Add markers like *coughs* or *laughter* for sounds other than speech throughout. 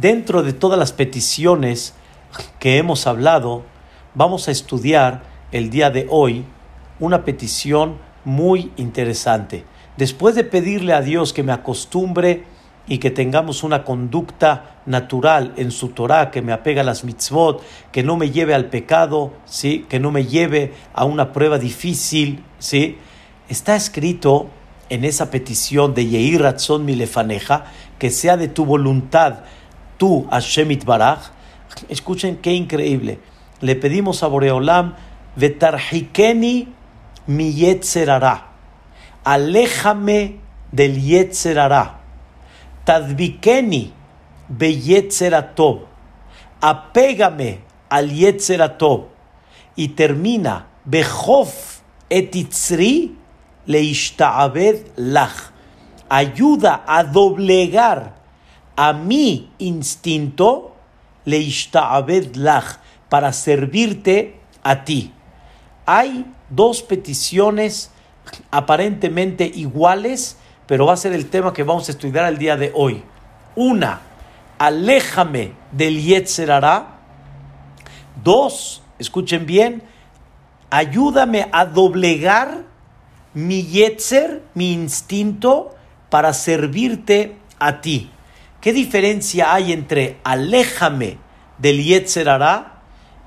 Dentro de todas las peticiones que hemos hablado, vamos a estudiar el día de hoy una petición muy interesante. Después de pedirle a Dios que me acostumbre y que tengamos una conducta natural en su Torah, que me apega a las mitzvot, que no me lleve al pecado, ¿sí? que no me lleve a una prueba difícil, ¿sí? está escrito en esa petición de Yehi Ratzon Milefaneja, que sea de tu voluntad, tú, Hashem Baraj. Escuchen qué increíble. Le pedimos a Boreolam, Vetarhikeni mi Yetzerara. Aléjame del Yetzerara Tadbikeni beyetzeratov. Apégame al yetzeratov. Y termina, bejof etitzri leishtaabed lach. Ayuda a doblegar a mi instinto leishtaabed lach para servirte a ti. Hay dos peticiones aparentemente iguales pero va a ser el tema que vamos a estudiar el día de hoy. Una, aléjame del Yetzerara. Dos, escuchen bien, ayúdame a doblegar mi Yetzer, mi instinto, para servirte a ti. ¿Qué diferencia hay entre aléjame del Yetzerara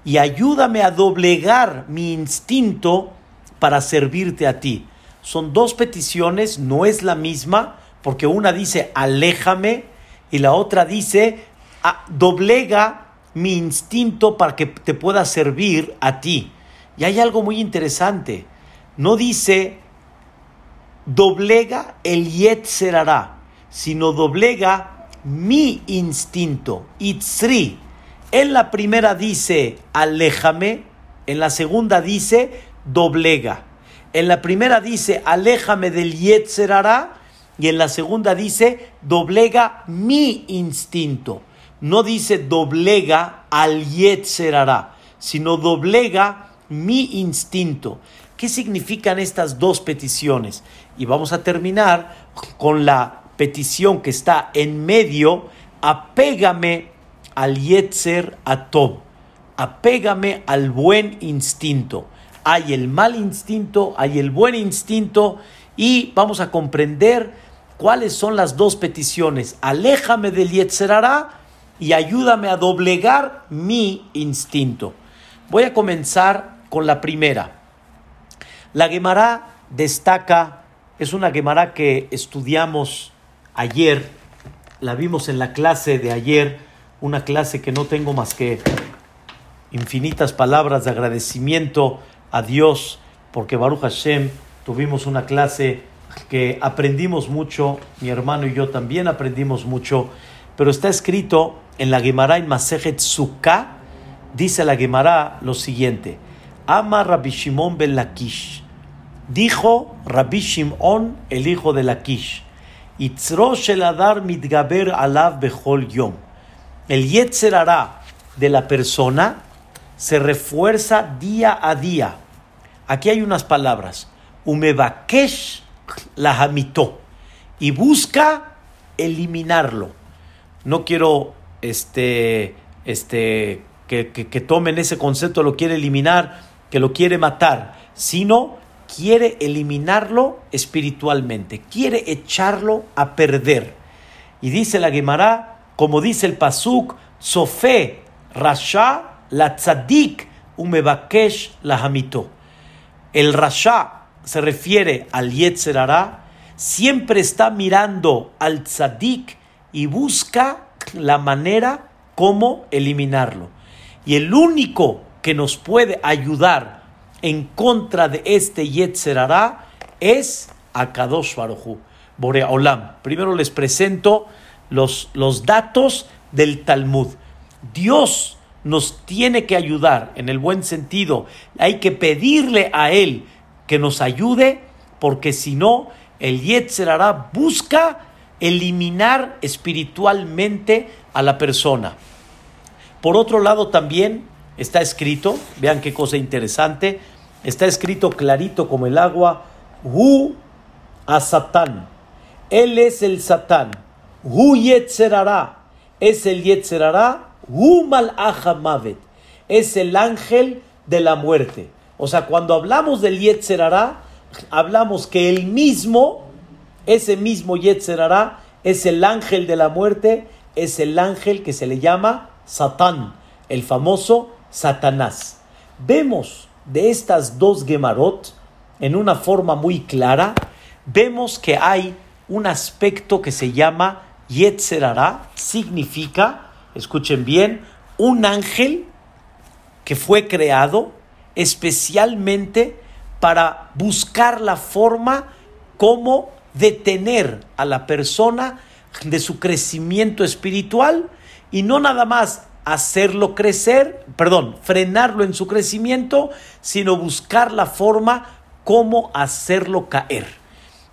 y ayúdame a doblegar mi instinto para servirte a ti? son dos peticiones, no es la misma, porque una dice aléjame y la otra dice ah, doblega mi instinto para que te pueda servir a ti. Y hay algo muy interesante. No dice doblega el yetzerara, sino doblega mi instinto, itzri. En la primera dice aléjame, en la segunda dice doblega. En la primera dice, aléjame del Yetzerara, y en la segunda dice, doblega mi instinto. No dice doblega al Yetzerara, sino doblega mi instinto. ¿Qué significan estas dos peticiones? Y vamos a terminar con la petición que está en medio, apégame al Yetzer Atob, apégame al buen instinto hay el mal instinto, hay el buen instinto y vamos a comprender cuáles son las dos peticiones. Aléjame del Yetzerará y ayúdame a doblegar mi instinto. Voy a comenzar con la primera. La Gemara destaca, es una Gemara que estudiamos ayer, la vimos en la clase de ayer, una clase que no tengo más que infinitas palabras de agradecimiento a Dios, porque Baruch Hashem tuvimos una clase que aprendimos mucho, mi hermano y yo también aprendimos mucho, pero está escrito en la Gemara en Masejet Sukkah, dice la Gemara lo siguiente: Ama Rabbi Shimon ben Lakish. Dijo Rabbi Shimon, el hijo de Lakish, Itzro shel adar mitgaber alav bechol yom. El yetzer de la persona se refuerza día a día. Aquí hay unas palabras. Umebakesh la hamito. Y busca eliminarlo. No quiero este, este, que, que tomen ese concepto, lo quiere eliminar, que lo quiere matar, sino quiere eliminarlo espiritualmente, quiere echarlo a perder. Y dice la Gemara, como dice el Pasuk, Sofe Rasha la Tzadik Umebakesh la Hamito. El Rasha se refiere al Yetzer siempre está mirando al Tzadik y busca la manera cómo eliminarlo. Y el único que nos puede ayudar en contra de este Yetzer es Akadosh Baruchu, Borea Olam. Primero les presento los, los datos del Talmud. Dios nos tiene que ayudar en el buen sentido. Hay que pedirle a Él que nos ayude, porque si no, el Yetzer busca eliminar espiritualmente a la persona. Por otro lado, también está escrito, vean qué cosa interesante, está escrito clarito como el agua, Hu a Satán. Él es el Satán. Hu Yetzer es el Yetzerará, Humal Mavet, es el ángel de la muerte. O sea, cuando hablamos del Yetzerará, hablamos que el mismo, ese mismo Yetzerará, es el ángel de la muerte, es el ángel que se le llama Satán, el famoso Satanás. Vemos de estas dos Gemarot, en una forma muy clara, vemos que hay un aspecto que se llama Yetzerara, significa, escuchen bien, un ángel que fue creado especialmente para buscar la forma como detener a la persona de su crecimiento espiritual y no nada más hacerlo crecer, perdón, frenarlo en su crecimiento, sino buscar la forma como hacerlo caer.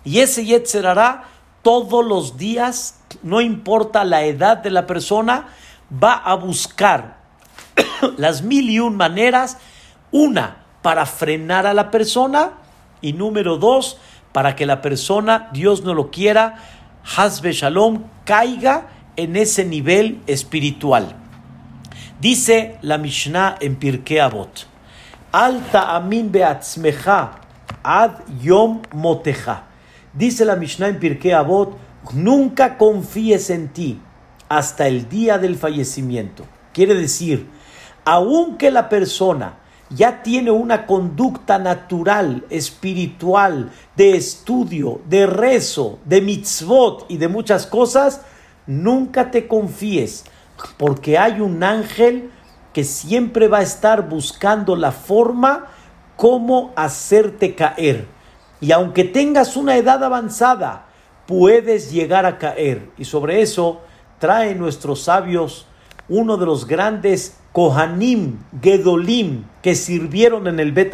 Y ese Yetzer hará todos los días, no importa la edad de la persona, va a buscar *coughs* las mil y un maneras, una, para frenar a la persona, y número dos, para que la persona, Dios no lo quiera, Hasbe Shalom, caiga en ese nivel espiritual. Dice la Mishnah en Pirkei Avot, Alta amin beatzmecha ad yom moteja. Dice la Mishnah en Pirkei Avot, nunca confíes en ti hasta el día del fallecimiento. Quiere decir, aunque la persona ya tiene una conducta natural, espiritual, de estudio, de rezo, de mitzvot y de muchas cosas, nunca te confíes porque hay un ángel que siempre va a estar buscando la forma como hacerte caer. Y aunque tengas una edad avanzada, puedes llegar a caer. Y sobre eso traen nuestros sabios uno de los grandes Kohanim, Gedolim, que sirvieron en el Bet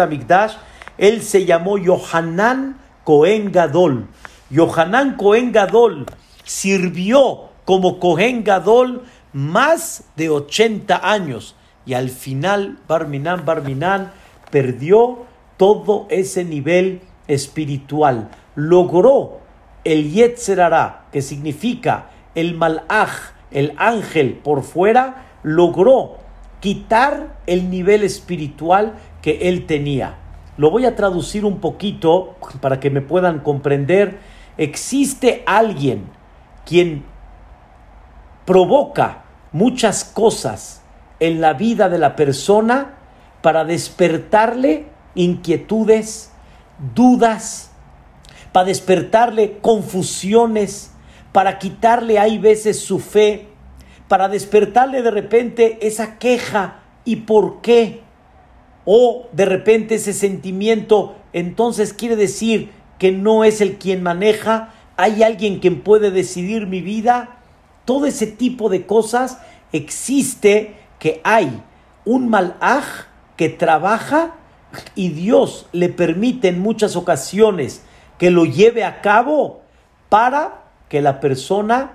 Él se llamó Yohanan Cohen Gadol. Yohanan Cohen Gadol sirvió como Cohen Gadol más de 80 años y al final Barminan Barminan perdió todo ese nivel espiritual. Logró el Yetzerara, que significa el Malach, el ángel por fuera, logró quitar el nivel espiritual que él tenía. Lo voy a traducir un poquito para que me puedan comprender. Existe alguien quien provoca muchas cosas en la vida de la persona para despertarle inquietudes, dudas, para despertarle confusiones, para quitarle hay veces su fe, para despertarle de repente esa queja y por qué, o de repente ese sentimiento, entonces quiere decir que no es el quien maneja, hay alguien quien puede decidir mi vida, todo ese tipo de cosas existe que hay un malaj que trabaja y Dios le permite en muchas ocasiones que lo lleve a cabo para que la persona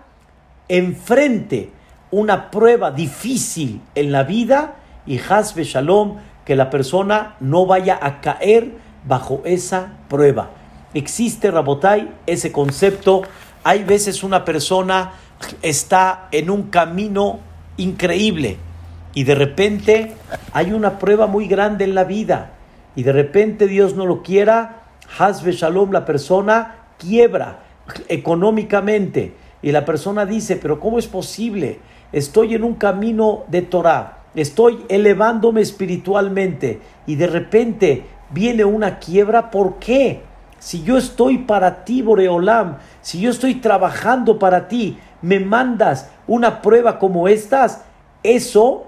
enfrente una prueba difícil en la vida y hasbe shalom que la persona no vaya a caer bajo esa prueba. Existe, Rabotai, ese concepto. Hay veces una persona está en un camino increíble y de repente hay una prueba muy grande en la vida y de repente Dios no lo quiera, Hasbe Shalom, la persona quiebra económicamente y la persona dice, pero ¿cómo es posible? Estoy en un camino de Torah, estoy elevándome espiritualmente y de repente viene una quiebra, ¿por qué? Si yo estoy para ti, Boreolam, si yo estoy trabajando para ti, me mandas una prueba como estas, eso,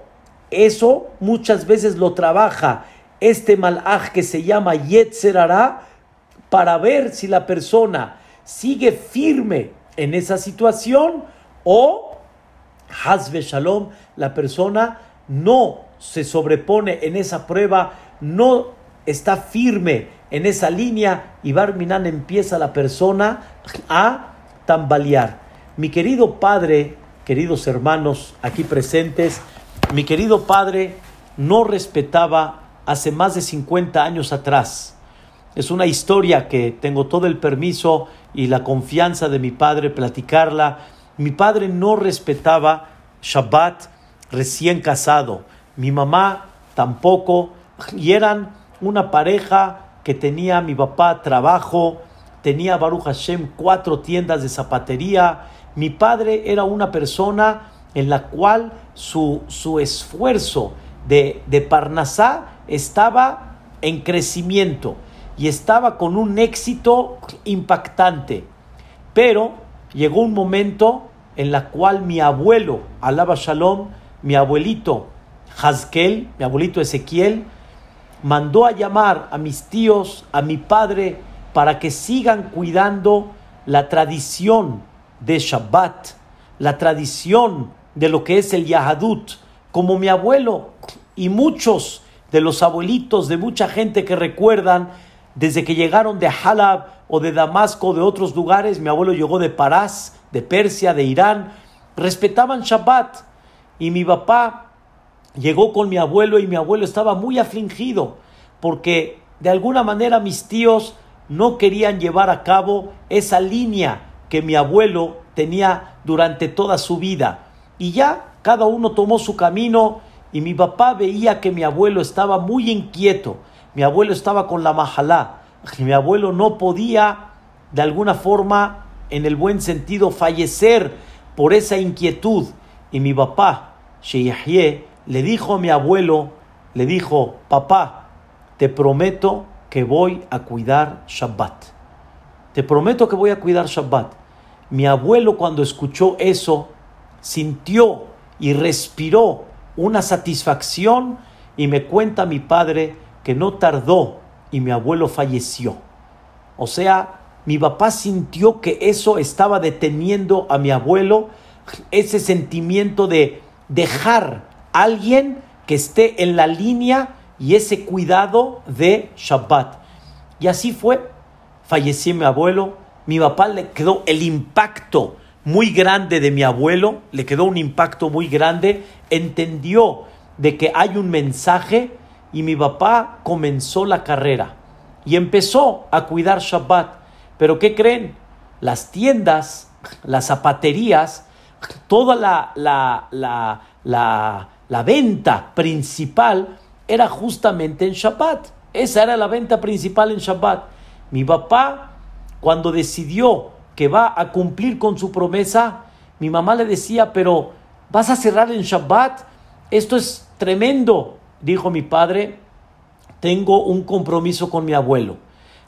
eso muchas veces lo trabaja este malaj que se llama Yetzerara para ver si la persona sigue firme en esa situación o Hazbe Shalom, la persona no se sobrepone en esa prueba, no está firme en esa línea y Barminan empieza la persona a tambalear. Mi querido padre, queridos hermanos aquí presentes, mi querido padre no respetaba hace más de 50 años atrás. Es una historia que tengo todo el permiso y la confianza de mi padre platicarla. Mi padre no respetaba Shabbat recién casado. Mi mamá tampoco. Y eran una pareja que tenía mi papá trabajo, tenía Baruch Hashem cuatro tiendas de zapatería. Mi padre era una persona en la cual su, su esfuerzo de, de Parnasá estaba en crecimiento y estaba con un éxito impactante. Pero llegó un momento en la cual mi abuelo, Alaba Shalom, mi abuelito Hazkel, mi abuelito Ezequiel, mandó a llamar a mis tíos, a mi padre, para que sigan cuidando la tradición de Shabbat, la tradición de lo que es el Yahadut, como mi abuelo y muchos de los abuelitos de mucha gente que recuerdan desde que llegaron de Halab o de Damasco o de otros lugares, mi abuelo llegó de Parás, de Persia, de Irán, respetaban Shabbat. Y mi papá llegó con mi abuelo y mi abuelo estaba muy afligido porque de alguna manera mis tíos no querían llevar a cabo esa línea que mi abuelo tenía durante toda su vida. Y ya cada uno tomó su camino y mi papá veía que mi abuelo estaba muy inquieto. Mi abuelo estaba con la majalá. Mi abuelo no podía de alguna forma, en el buen sentido, fallecer por esa inquietud. Y mi papá, Sheyahye, le dijo a mi abuelo, le dijo, papá, te prometo que voy a cuidar Shabbat. Te prometo que voy a cuidar Shabbat. Mi abuelo cuando escuchó eso, sintió y respiró una satisfacción y me cuenta mi padre que no tardó y mi abuelo falleció. O sea, mi papá sintió que eso estaba deteniendo a mi abuelo, ese sentimiento de dejar a alguien que esté en la línea y ese cuidado de Shabbat. Y así fue. Falleció mi abuelo, mi papá le quedó el impacto muy grande de mi abuelo, le quedó un impacto muy grande, entendió de que hay un mensaje y mi papá comenzó la carrera y empezó a cuidar Shabbat. Pero ¿qué creen? Las tiendas, las zapaterías, toda la, la, la, la, venta principal era justamente en Shabbat. Esa era la venta principal en Shabbat. Mi papá, cuando decidió que va a cumplir con su promesa, mi mamá le decía, pero ¿vas a cerrar en Shabbat? Esto es tremendo, dijo mi padre, tengo un compromiso con mi abuelo.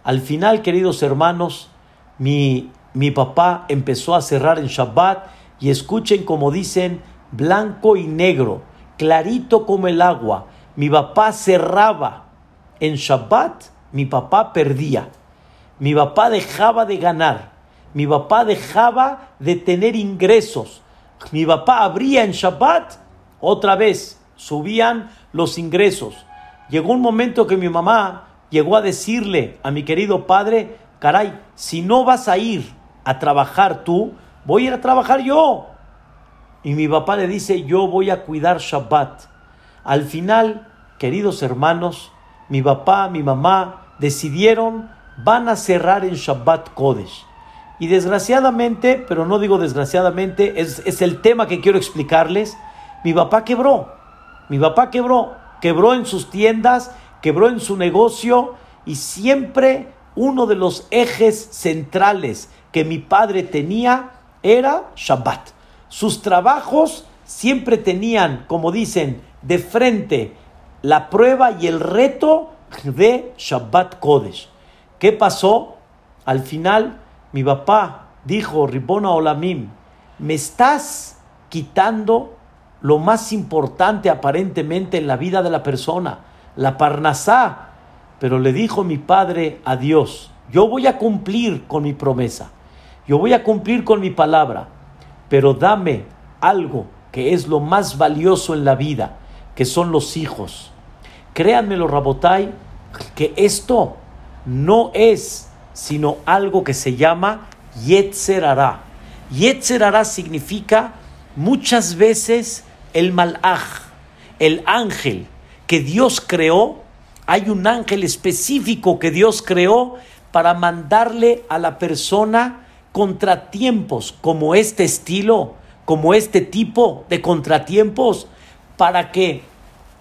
Al final, queridos hermanos, mi, mi papá empezó a cerrar en Shabbat y escuchen como dicen, blanco y negro, clarito como el agua mi papá cerraba en Shabbat, mi papá perdía. Mi papá dejaba de ganar. Mi papá dejaba de tener ingresos. Mi papá abría en Shabbat, otra vez subían los ingresos. Llegó un momento que mi mamá llegó a decirle a mi querido padre, caray, si no vas a ir a trabajar tú, voy a ir a trabajar yo. Y mi papá le dice, yo voy a cuidar Shabbat. Al final, queridos hermanos, mi papá, mi mamá decidieron van a cerrar en Shabbat Kodesh. Y desgraciadamente, pero no digo desgraciadamente, es, el tema que quiero explicarles, mi papá quebró. Mi papá quebró, quebró en sus tiendas, quebró en su negocio y siempre uno de los ejes centrales que mi padre tenía era Shabbat. Sus trabajos siempre tenían, como dicen, de frente la prueba y el reto de Shabbat Kodesh. ¿Qué pasó? Al final, mi papá dijo, Ribona Olamim, me estás quitando lo más importante aparentemente en la vida de la persona, la parnasá. Pero le dijo mi padre a Dios, yo voy a cumplir con mi promesa, yo voy a cumplir con mi palabra, pero dame algo que es lo más valioso en la vida, que son los hijos. Créanmelo, Rabotai, que esto no es sino algo que se llama Yetzerara. Yetzerara significa muchas veces el malaj, el ángel que Dios creó. Hay un ángel específico que Dios creó para mandarle a la persona contratiempos como este estilo, como este tipo de contratiempos para que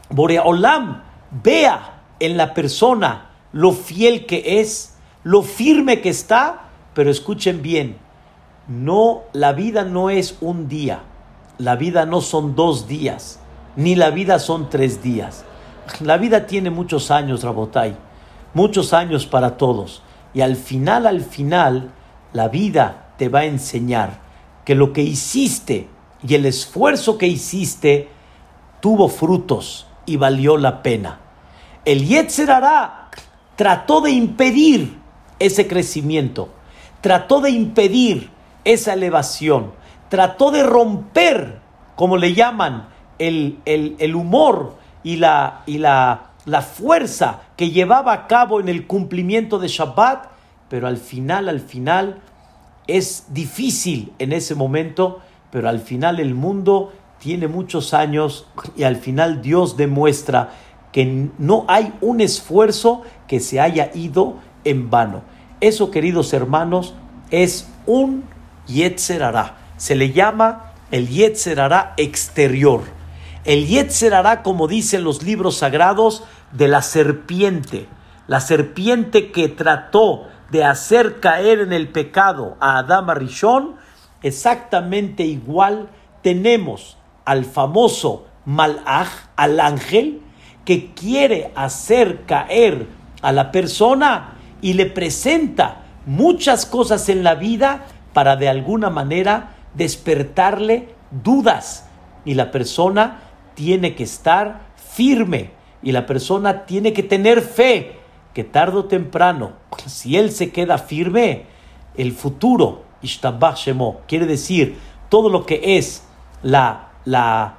Boreolam vea en la persona lo fiel que es, lo firme que está, pero escuchen bien, no, la vida no es un día, la vida no son dos días, ni la vida son tres días. La vida tiene muchos años, Rabotai, muchos años para todos. Y al final, al final, la vida te va a enseñar que lo que hiciste y el esfuerzo que hiciste tuvo frutos y valió la pena. El Yetzer trató de impedir ese crecimiento, trató de impedir esa elevación, trató de romper, como le llaman, el, el, humor y, la, y la, la fuerza que llevaba a cabo en el cumplimiento de Shabbat, pero al final, al final, es difícil en ese momento, pero al final el mundo tiene muchos años y al final Dios demuestra que no hay un esfuerzo que se haya ido en vano. Eso, queridos hermanos, es un Yetzer Se le llama el Yetzer exterior. El Yetzer como dicen los libros sagrados, de la serpiente. La serpiente que trató de hacer caer en el pecado a Adama Rishon, exactamente igual tenemos al famoso Malach, al ángel, que quiere hacer caer a la persona y le presenta muchas cosas en la vida para de alguna manera despertarle dudas. Y la persona tiene que estar firme y la persona tiene que tener fe que tarde o temprano, *laughs* si él se queda firme, el futuro, Shemo, quiere decir todo lo que es la, la,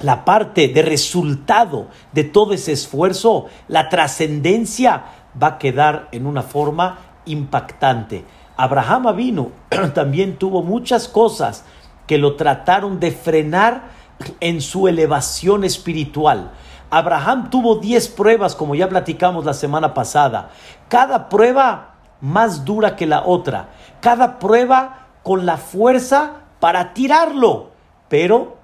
la parte de resultado de todo ese esfuerzo, la trascendencia, va a quedar en una forma impactante. Abraham vino, *clears throat* también tuvo muchas cosas que lo trataron de frenar en su elevación espiritual. Abraham tuvo 10 pruebas, como ya platicamos la semana pasada. Cada prueba más dura que la otra. Cada prueba con la fuerza para tirarlo. Pero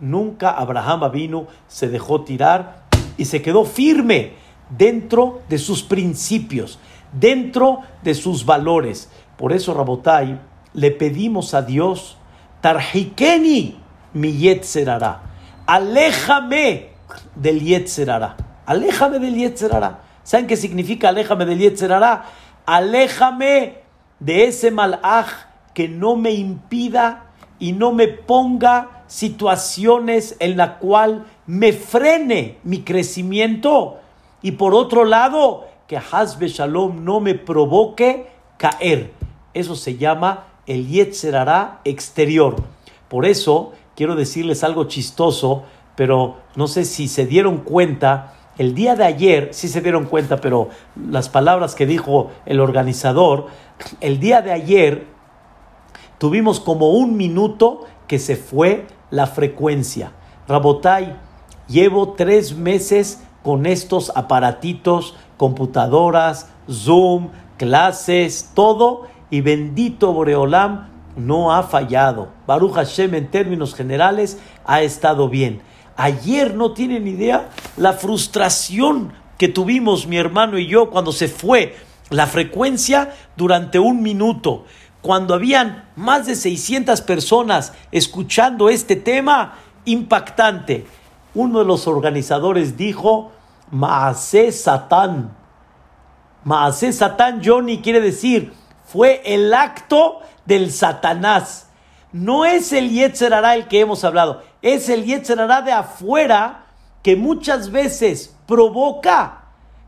nunca Abraham vino, se dejó tirar y se quedó firme dentro de sus principios, dentro de sus valores. Por eso, Rabotai, le pedimos a Dios, Tarjikeni mi yetzerara, aléjame del yetzerara, aléjame del yetzerara. ¿Saben qué significa aléjame del yetzerara? Aléjame de ese malaj que no me impida y no me ponga situaciones en la cual me frene mi crecimiento y por otro lado, que Hazbe Shalom no me provoque caer. Eso se llama el Yetzerará exterior. Por eso quiero decirles algo chistoso, pero no sé si se dieron cuenta. El día de ayer, sí se dieron cuenta, pero las palabras que dijo el organizador, el día de ayer tuvimos como un minuto que se fue la frecuencia. Rabotai, llevo tres meses con estos aparatitos, computadoras, Zoom, clases, todo, y bendito Boreolam no ha fallado. Baruch Hashem en términos generales ha estado bien. Ayer no tienen idea la frustración que tuvimos mi hermano y yo cuando se fue la frecuencia durante un minuto. Cuando habían más de 600 personas escuchando este tema impactante uno de los organizadores dijo, Maase Satán. Maase Satán, Johnny, quiere decir, fue el acto del Satanás. No es el Yetzerará el que hemos hablado, es el Yetzerará de afuera que muchas veces provoca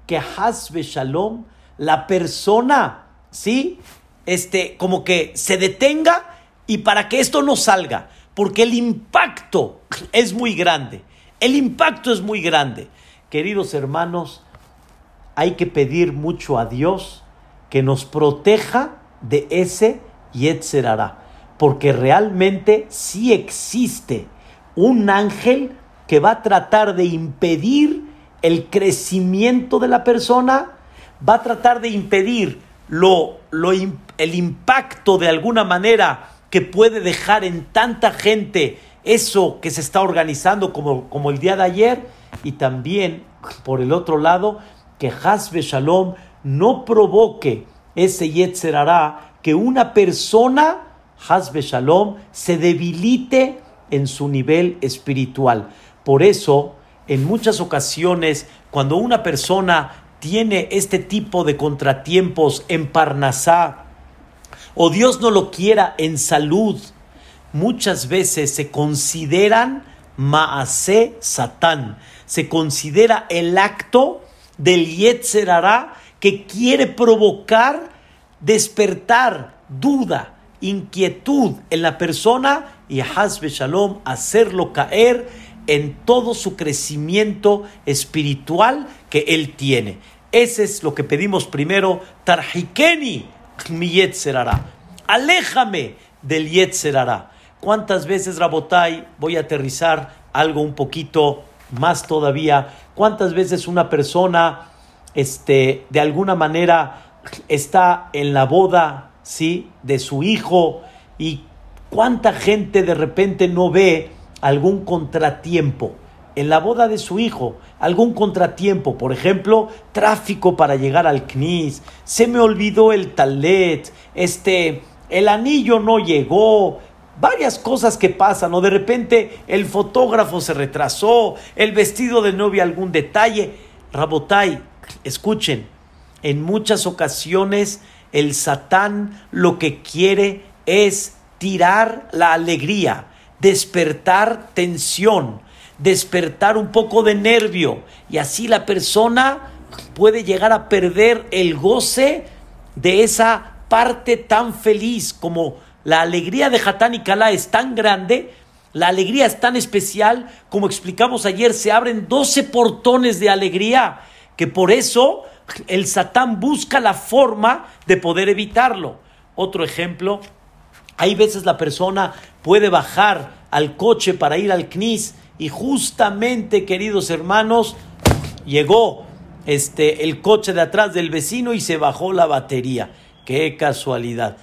que Hasbe Shalom, la persona, ¿sí? Este, como que se detenga y para que esto no salga, porque el impacto es muy grande. El impacto es muy grande. Queridos hermanos, hay que pedir mucho a Dios que nos proteja de ese Yetzerara, porque realmente sí existe un ángel que va a tratar de impedir el crecimiento de la persona, va a tratar de impedir lo, lo, el impacto de alguna manera que puede dejar en tanta gente eso que se está organizando como, como el día de ayer y también por el otro lado que Hasbe Shalom no provoque ese Yetzer que una persona, Hasbe Shalom, se debilite en su nivel espiritual. Por eso, en muchas ocasiones, cuando una persona tiene este tipo de contratiempos en Parnasá, o Dios no lo quiera en salud, muchas veces se consideran Maase Satán, se considera el acto del Yetzer que quiere provocar, despertar duda, inquietud en la persona y Hazbe Shalom hacerlo caer en todo su crecimiento espiritual que él tiene. Ese es lo que pedimos primero. Tarjikeni mi Yetzerara. Aléjame del Yetzerara. ¿Cuántas veces, Rabotai, voy a aterrizar algo un poquito más todavía? ¿Cuántas veces una persona, este, de alguna manera, está en la boda, ¿sí? De su hijo y cuánta gente de repente no ve algún contratiempo en la boda de su hijo, algún contratiempo, por ejemplo, tráfico para llegar al CNIS, se me olvidó el talet, este, el anillo no llegó, varias cosas que pasan, o de repente el fotógrafo se retrasó, el vestido de novia algún detalle. Rabotai, escuchen, en muchas ocasiones el Satán lo que quiere es tirar la alegría, despertar tensión, despertar un poco de nervio y así la persona puede llegar a perder el goce de esa parte tan feliz como la alegría de Hatán y Kalá es tan grande, la alegría es tan especial, como explicamos ayer, se abren 12 portones de alegría, que por eso el Satán busca la forma de poder evitarlo. Otro ejemplo, hay veces la persona puede bajar al coche para ir al CNIS y justamente, queridos hermanos, llegó este, el coche de atrás del vecino y se bajó la batería. Qué casualidad.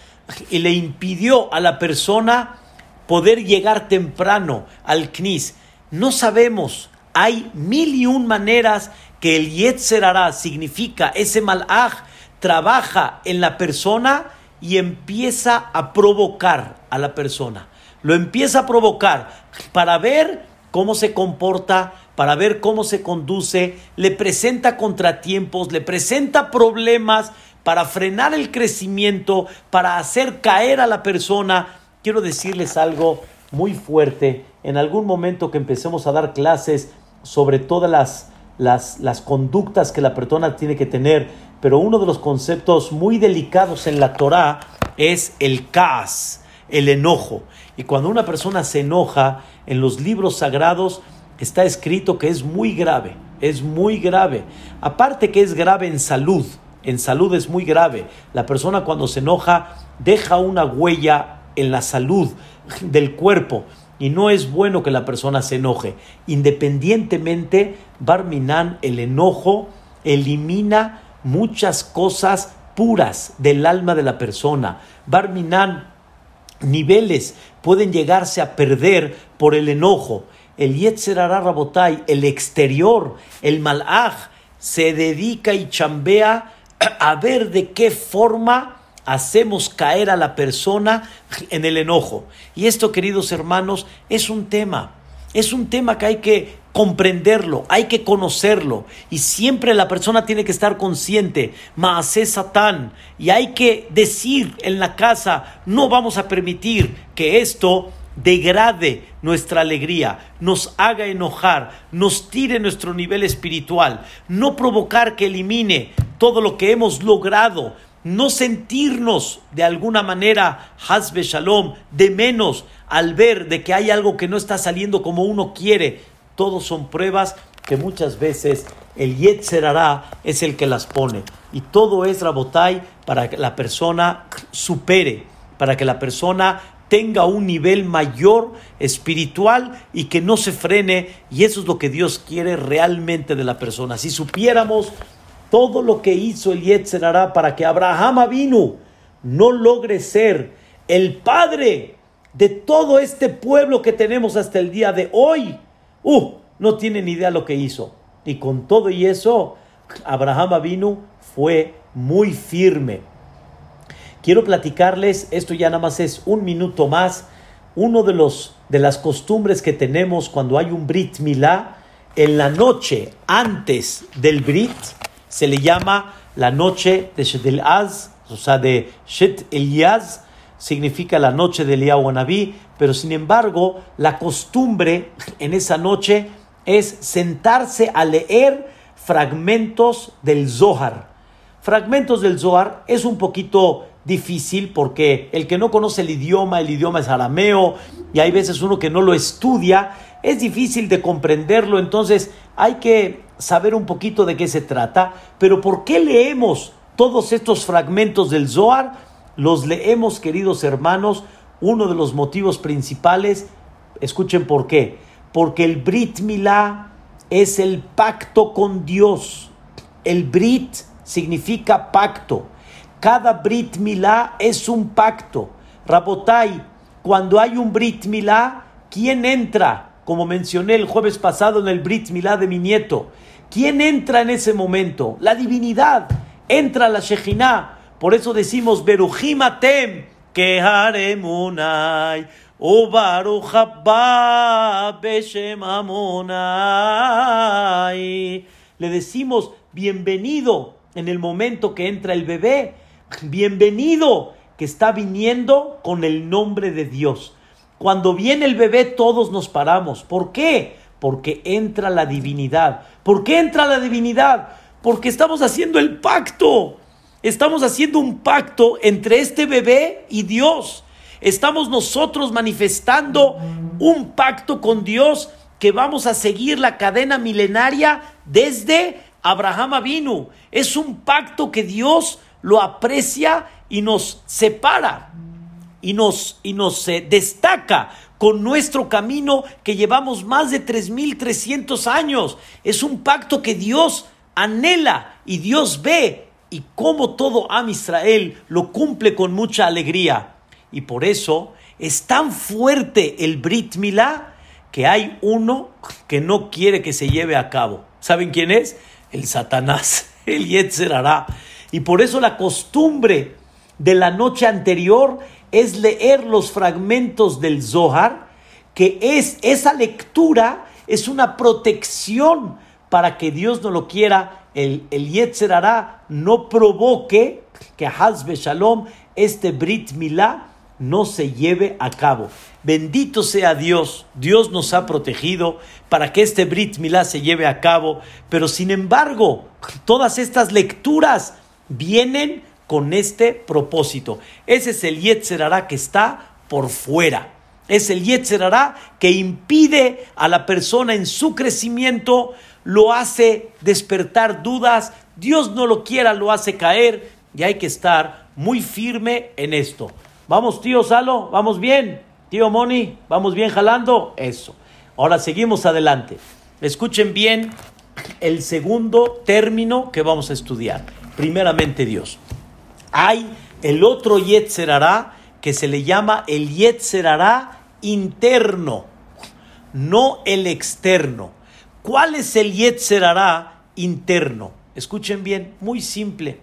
Y le impidió a la persona poder llegar temprano al CNIS. No sabemos, hay mil y un maneras que el Yetzer significa ese malaj trabaja en la persona y empieza a provocar a la persona. Lo empieza a provocar para ver cómo se comporta, para ver cómo se conduce, le presenta contratiempos, le presenta problemas para frenar el crecimiento, para hacer caer a la persona. Quiero decirles algo muy fuerte. En algún momento que empecemos a dar clases sobre todas las, las, conductas que la persona tiene que tener, pero uno de los conceptos muy delicados en la Torah es el kaas, el enojo. Y cuando una persona se enoja, en los libros sagrados está escrito que es muy grave, es muy grave. Aparte que es grave en salud, en salud es muy grave. La persona cuando se enoja deja una huella en la salud del cuerpo y no es bueno que la persona se enoje. Independientemente, Barminan, el enojo elimina muchas cosas puras del alma de la persona. Barminan, niveles pueden llegarse a perder por el enojo. El Yetzer Rabotai, el exterior, el Malach, se dedica y chambea a ver de qué forma hacemos caer a la persona en el enojo. Y esto, queridos hermanos, es un tema. Es un tema que hay que comprenderlo, hay que conocerlo y siempre la persona tiene que estar consciente, Maase Satán, y hay que decir en la casa, no vamos a permitir que esto degrade nuestra alegría, nos haga enojar, nos tire nuestro nivel espiritual, no provocar que elimine todo lo que hemos logrado, no sentirnos de alguna manera, Hasbe Shalom, de menos al ver de que hay algo que no está saliendo como uno quiere. Todos son pruebas que muchas veces el Yetzer es el que las pone. Y todo es Rabotai para que la persona supere, para que la persona tenga un nivel mayor espiritual y que no se frene. Y eso es lo que Dios quiere realmente de la persona. Si supiéramos todo lo que hizo el Yetzer para que Abraham vino no logre ser el padre de todo este pueblo que tenemos hasta el día de hoy, uh, no tiene ni idea lo que hizo. Y con todo y eso, Abraham Avinu fue muy firme. Quiero platicarles, esto ya nada más es un minuto más, uno de los de las costumbres que tenemos cuando hay un Brit Milá, en la noche antes del Brit, se le llama la noche de Shet Az, o sea, de Shet Eliaz, significa la noche del Eliyahu pero sin embargo, la costumbre en esa noche es sentarse a leer fragmentos del Zohar. Fragmentos del Zohar es un poquito difícil porque el que no conoce el idioma, el idioma es arameo y hay veces uno que no lo estudia, es difícil de comprenderlo, entonces hay que saber un poquito de qué se trata, pero ¿por qué leemos todos estos fragmentos del Zohar? Los leemos, queridos hermanos, uno de los motivos principales, escuchen por qué, porque el Brit Milá es el pacto con Dios. El Brit significa pacto. Cada Brit Milá es un pacto. Rabotai, cuando hay un Brit Milá, ¿quién entra? Como mencioné el jueves pasado en el Brit Milá de mi nieto. ¿Quién entra en ese momento? La divinidad. Entra la Shejinah. Por eso decimos Berujimatem, Le decimos bienvenido en el momento que entra el bebé. Bienvenido que está viniendo con el nombre de Dios. Cuando viene el bebé todos nos paramos. ¿Por qué? Porque entra la divinidad. ¿Por qué entra la divinidad? Porque estamos haciendo el pacto. Estamos haciendo un pacto entre este bebé y Dios. Estamos nosotros manifestando un pacto con Dios que vamos a seguir la cadena milenaria desde Abraham Avinu. Es un pacto que Dios lo aprecia y nos separa y nos, y nos eh, destaca con nuestro camino que llevamos más de 3.300 años. Es un pacto que Dios anhela y Dios ve y como todo Am Israel lo cumple con mucha alegría. Y por eso es tan fuerte el Brit Milá que hay uno que no quiere que se lleve a cabo. ¿Saben quién es? El Satanás, *laughs* el Yetzer Y por eso la costumbre de la noche anterior es leer los fragmentos del Zohar, que es esa lectura es una protección para que Dios no lo quiera, el, el Yetzer no provoque que Hazbe Shalom, este Brit Milá, no se lleve a cabo. Bendito sea Dios, Dios nos ha protegido para que este Brit Milá se lleve a cabo, pero sin embargo, todas estas lecturas vienen con este propósito. Ese es el Yetzerará que está por fuera. Es el Yetzerará que impide a la persona en su crecimiento, lo hace despertar dudas, Dios no lo quiera, lo hace caer y hay que estar muy firme en esto. Vamos, tío Salo, vamos bien. Tío Moni, vamos bien jalando. Eso. Ahora seguimos adelante. Escuchen bien el segundo término que vamos a estudiar. Primeramente Dios. Hay el otro Yetzerará que se le llama el Yetzerará interno, no el externo. ¿Cuál es el Yetzerará interno? Escuchen bien, muy simple.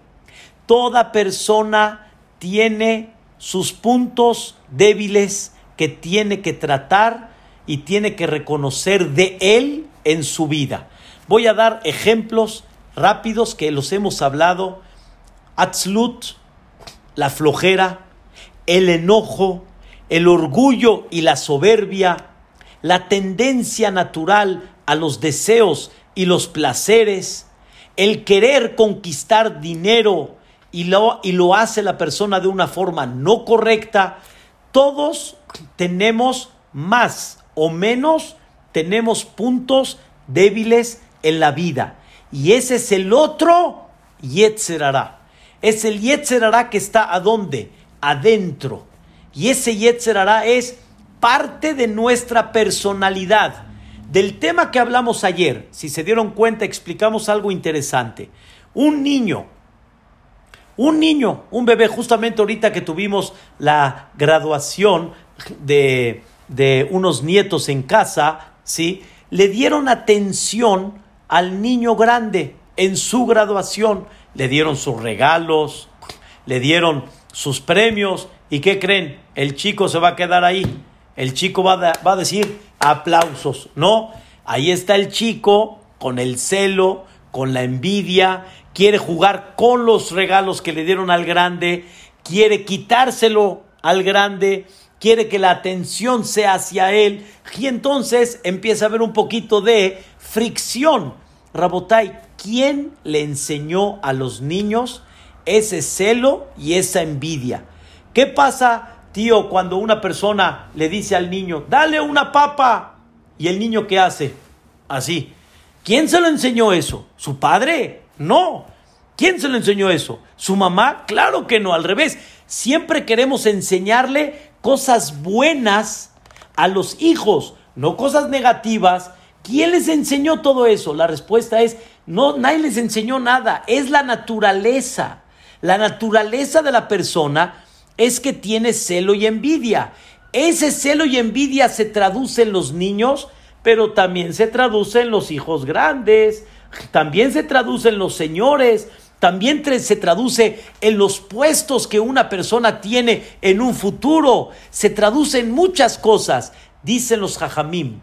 Toda persona tiene sus puntos débiles que tiene que tratar y tiene que reconocer de él en su vida. Voy a dar ejemplos rápidos que los hemos hablado. Atzlut, la flojera, el enojo, el orgullo y la soberbia, la tendencia natural a los deseos y los placeres, el querer conquistar dinero y lo, y lo hace la persona de una forma no correcta, todos tenemos más o menos, tenemos puntos débiles en la vida. Y ese es el otro Yetzerará. Es el Yetzerará que está a dónde? Adentro. Y ese Yetzerará es parte de nuestra personalidad. Del tema que hablamos ayer, si se dieron cuenta, explicamos algo interesante. Un niño un niño, un bebé, justamente ahorita que tuvimos la graduación de, de unos nietos en casa, ¿sí? Le dieron atención al niño grande en su graduación. Le dieron sus regalos, le dieron sus premios. ¿Y qué creen? El chico se va a quedar ahí. El chico va va a decir aplausos. No, ahí está el chico con el celo, con la envidia, quiere jugar con los regalos que le dieron al grande, quiere quitárselo al grande, quiere que la atención sea hacia él y entonces empieza a haber un poquito de fricción. Rabotai, ¿quién le enseñó a los niños ese celo y esa envidia? ¿Qué pasa, tío, cuando una persona le dice al niño, dale una papa? ¿Y el niño qué hace? Así. ¿Quién se lo enseñó eso? ¿Su padre? No. ¿Quién se lo enseñó eso? ¿Su mamá? Claro que no, al revés. Siempre queremos enseñarle cosas buenas a los hijos, no cosas negativas. ¿Quién les enseñó todo eso? La respuesta es, no, nadie les enseñó nada. Es la naturaleza. La naturaleza de la persona es que tiene celo y envidia. Ese celo y envidia se traduce en los niños pero también se traduce en los hijos grandes, también se traduce en los señores, también se traduce en los puestos que una persona tiene en un futuro, se traduce en muchas cosas, dicen los jajamim.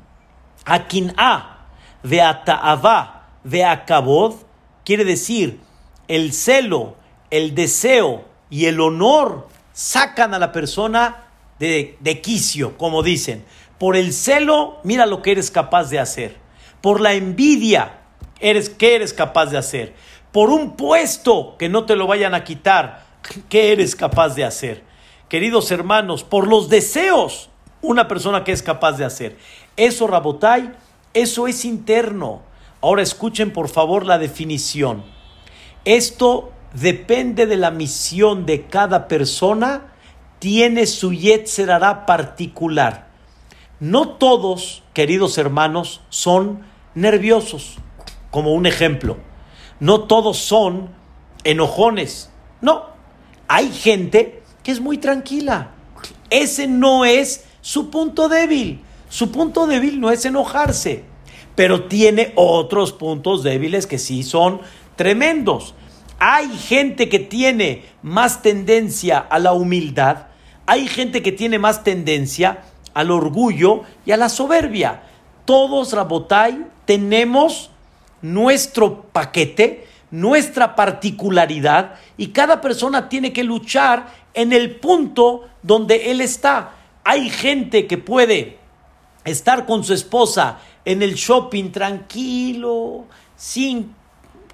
Akin'a, ve'ata'avá, ve'akabod, quiere decir el celo, el deseo y el honor sacan a la persona de, de quicio, como dicen. Por el celo, mira lo que eres capaz de hacer. Por la envidia, eres, ¿qué eres capaz de hacer? Por un puesto que no te lo vayan a quitar, ¿qué eres capaz de hacer? Queridos hermanos, por los deseos, una persona que es capaz de hacer. Eso, Rabotai, eso es interno. Ahora escuchen por favor la definición. Esto depende de la misión de cada persona, tiene su yetzerará particular. No todos, queridos hermanos, son nerviosos, como un ejemplo. No todos son enojones. No, hay gente que es muy tranquila. Ese no es su punto débil. Su punto débil no es enojarse, pero tiene otros puntos débiles que sí son tremendos. Hay gente que tiene más tendencia a la humildad, hay gente que tiene más tendencia al orgullo y a la soberbia. Todos, Rabotai, tenemos nuestro paquete, nuestra particularidad y cada persona tiene que luchar en el punto donde él está. Hay gente que puede estar con su esposa en el shopping tranquilo, sin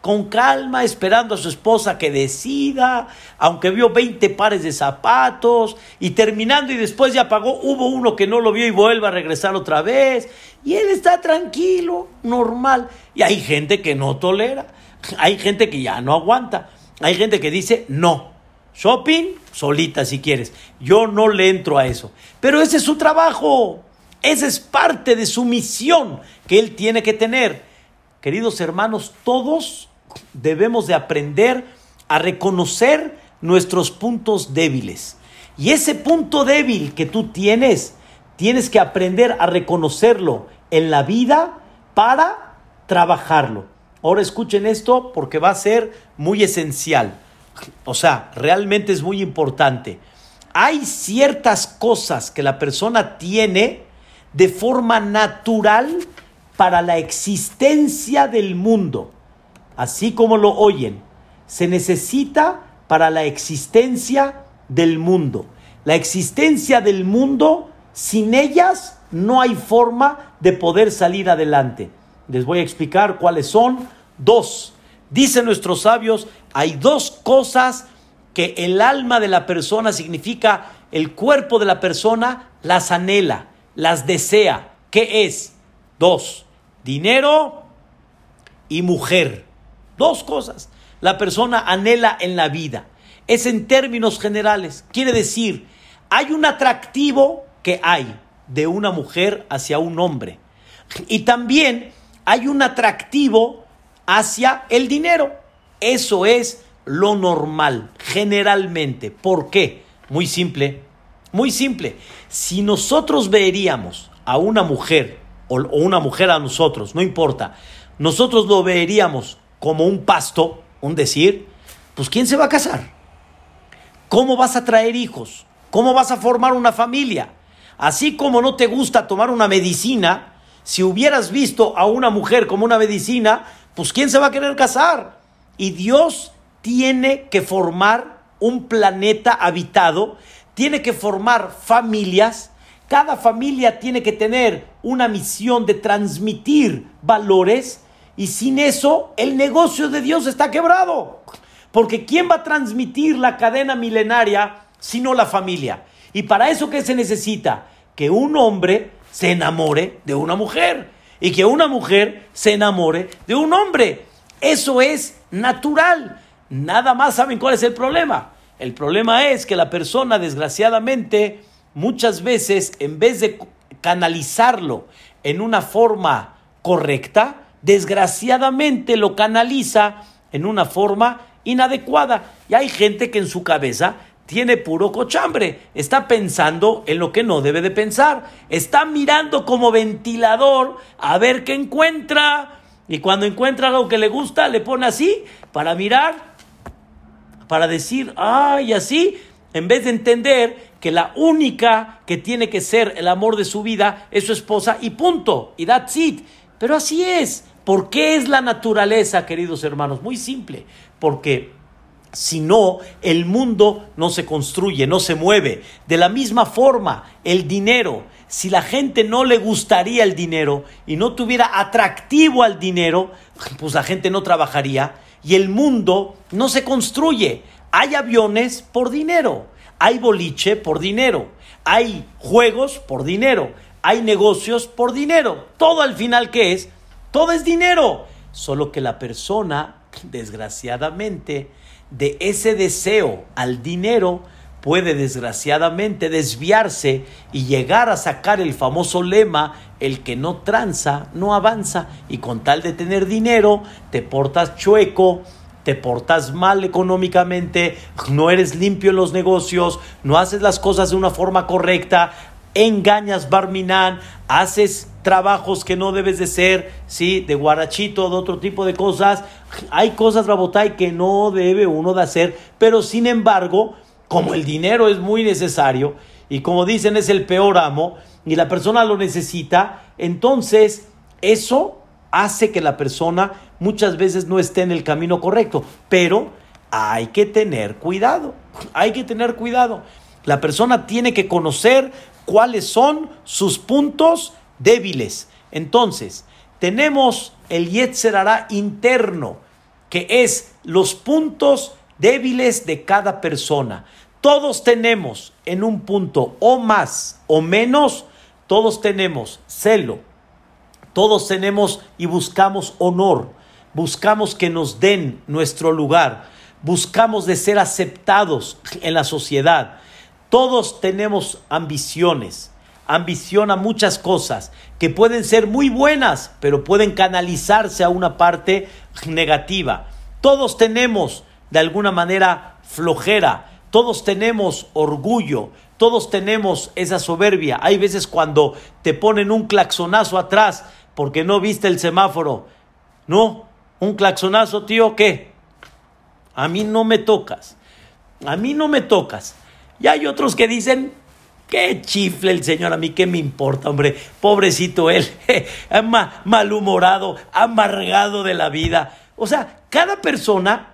con calma, esperando a su esposa que decida, aunque vio 20 pares de zapatos, y terminando y después ya pagó, hubo uno que no lo vio y vuelve a regresar otra vez, y él está tranquilo, normal, y hay gente que no tolera, hay gente que ya no aguanta, hay gente que dice no, shopping solita si quieres, yo no le entro a eso, pero ese es su trabajo, esa es parte de su misión que él tiene que tener. Queridos hermanos, todos debemos de aprender a reconocer nuestros puntos débiles. Y ese punto débil que tú tienes, tienes que aprender a reconocerlo en la vida para trabajarlo. Ahora escuchen esto porque va a ser muy esencial. O sea, realmente es muy importante. Hay ciertas cosas que la persona tiene de forma natural para la existencia del mundo así como lo oyen, se necesita para la existencia del mundo. La existencia del mundo, sin ellas no hay forma de poder salir adelante. Les voy a explicar cuáles son. Dos. Dicen nuestros sabios, hay dos cosas que el alma de la persona significa, el cuerpo de la persona las anhela, las desea. ¿Qué es? Dos. Dinero y mujer. Dos cosas. La persona anhela en la vida. Es en términos generales. Quiere decir, hay un atractivo que hay de una mujer hacia un hombre. Y también hay un atractivo hacia el dinero. Eso es lo normal, generalmente. ¿Por qué? Muy simple. Muy simple. Si nosotros veríamos a una mujer o, una mujer a nosotros, no importa, nosotros lo veríamos como un pasto, un decir, pues ¿quién se va a casar? ¿Cómo vas a traer hijos? ¿Cómo vas a formar una familia? Así como no te gusta tomar una medicina, si hubieras visto a una mujer como una medicina, pues ¿quién se va a querer casar? Y Dios tiene que formar un planeta habitado, tiene que formar familias, cada familia tiene que tener una misión de transmitir valores y sin eso el negocio de Dios está quebrado. Porque ¿quién va a transmitir la cadena milenaria sino la familia? Y para eso ¿qué se necesita? Que un hombre se enamore de una mujer y que una mujer se enamore de un hombre. Eso es natural. Nada más saben cuál es el problema. El problema es que la persona, desgraciadamente, muchas veces, en vez de canalizarlo en una forma correcta, desgraciadamente lo canaliza en una forma inadecuada. Y hay gente que en su cabeza tiene puro cochambre, está pensando en lo que no debe de pensar, está mirando como ventilador a ver qué encuentra. Y cuando encuentra algo que le gusta, le pone así para mirar, para decir, ay, así, en vez de entender que la única que tiene que ser el amor de su vida es su esposa y punto, y that's it. Pero así es. ¿Por qué es la naturaleza, queridos hermanos? Muy simple, porque si no, el mundo no se construye, no se mueve. De la misma forma, el dinero, si la gente no le gustaría el dinero y no tuviera atractivo al dinero, pues la gente no trabajaría y el mundo no se construye. Hay aviones por dinero hay boliche por dinero, hay juegos por dinero, hay negocios por dinero. Todo al final, ¿qué es? Todo es dinero. Solo que la persona, desgraciadamente, de ese deseo al dinero, puede desgraciadamente desviarse y llegar a sacar el famoso lema, el que no tranza, no avanza, y con tal de tener dinero, te portas chueco, te portas mal económicamente, no eres limpio en los negocios, no haces las cosas de una forma correcta, engañas Barminan, haces trabajos que no debes de ser, ¿sí? De guarachito, de otro tipo de cosas. Hay cosas, Rabotay, que no debe uno de hacer, pero sin embargo, como el dinero es muy necesario y como dicen es el peor amo y la persona lo necesita, entonces eso hace que la persona muchas veces no esté en el camino correcto, pero hay que tener cuidado, hay que tener cuidado. La persona tiene que conocer cuáles son sus puntos débiles. Entonces, tenemos el Yetzerará interno, que es los puntos débiles de cada persona. Todos tenemos en un punto o más o menos, todos tenemos celo, todos tenemos y buscamos honor, buscamos que nos den nuestro lugar, buscamos de ser aceptados en la sociedad. Todos tenemos ambiciones, ambición a muchas cosas que pueden ser muy buenas, pero pueden canalizarse a una parte negativa. Todos tenemos de alguna manera flojera, todos tenemos orgullo, todos tenemos esa soberbia. Hay veces cuando te ponen un claxonazo atrás porque no viste el semáforo. No, un claxonazo, tío, ¿qué? A mí no me tocas. A mí no me tocas. Y hay otros que dicen, qué chifle el Señor, a mí qué me importa, hombre. Pobrecito él, *laughs* malhumorado, amargado de la vida. O sea, cada persona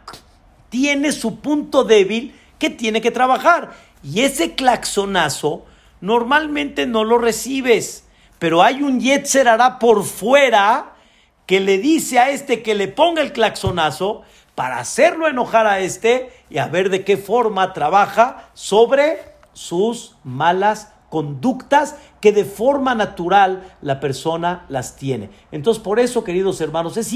tiene su punto débil que tiene que trabajar. Y ese claxonazo normalmente no lo recibes pero hay un Yetzer hará por fuera que le dice a este que le ponga el claxonazo para hacerlo enojar a este y a ver de qué forma trabaja sobre sus malas conductas que de forma natural la persona las tiene. Entonces, por eso, queridos hermanos, es,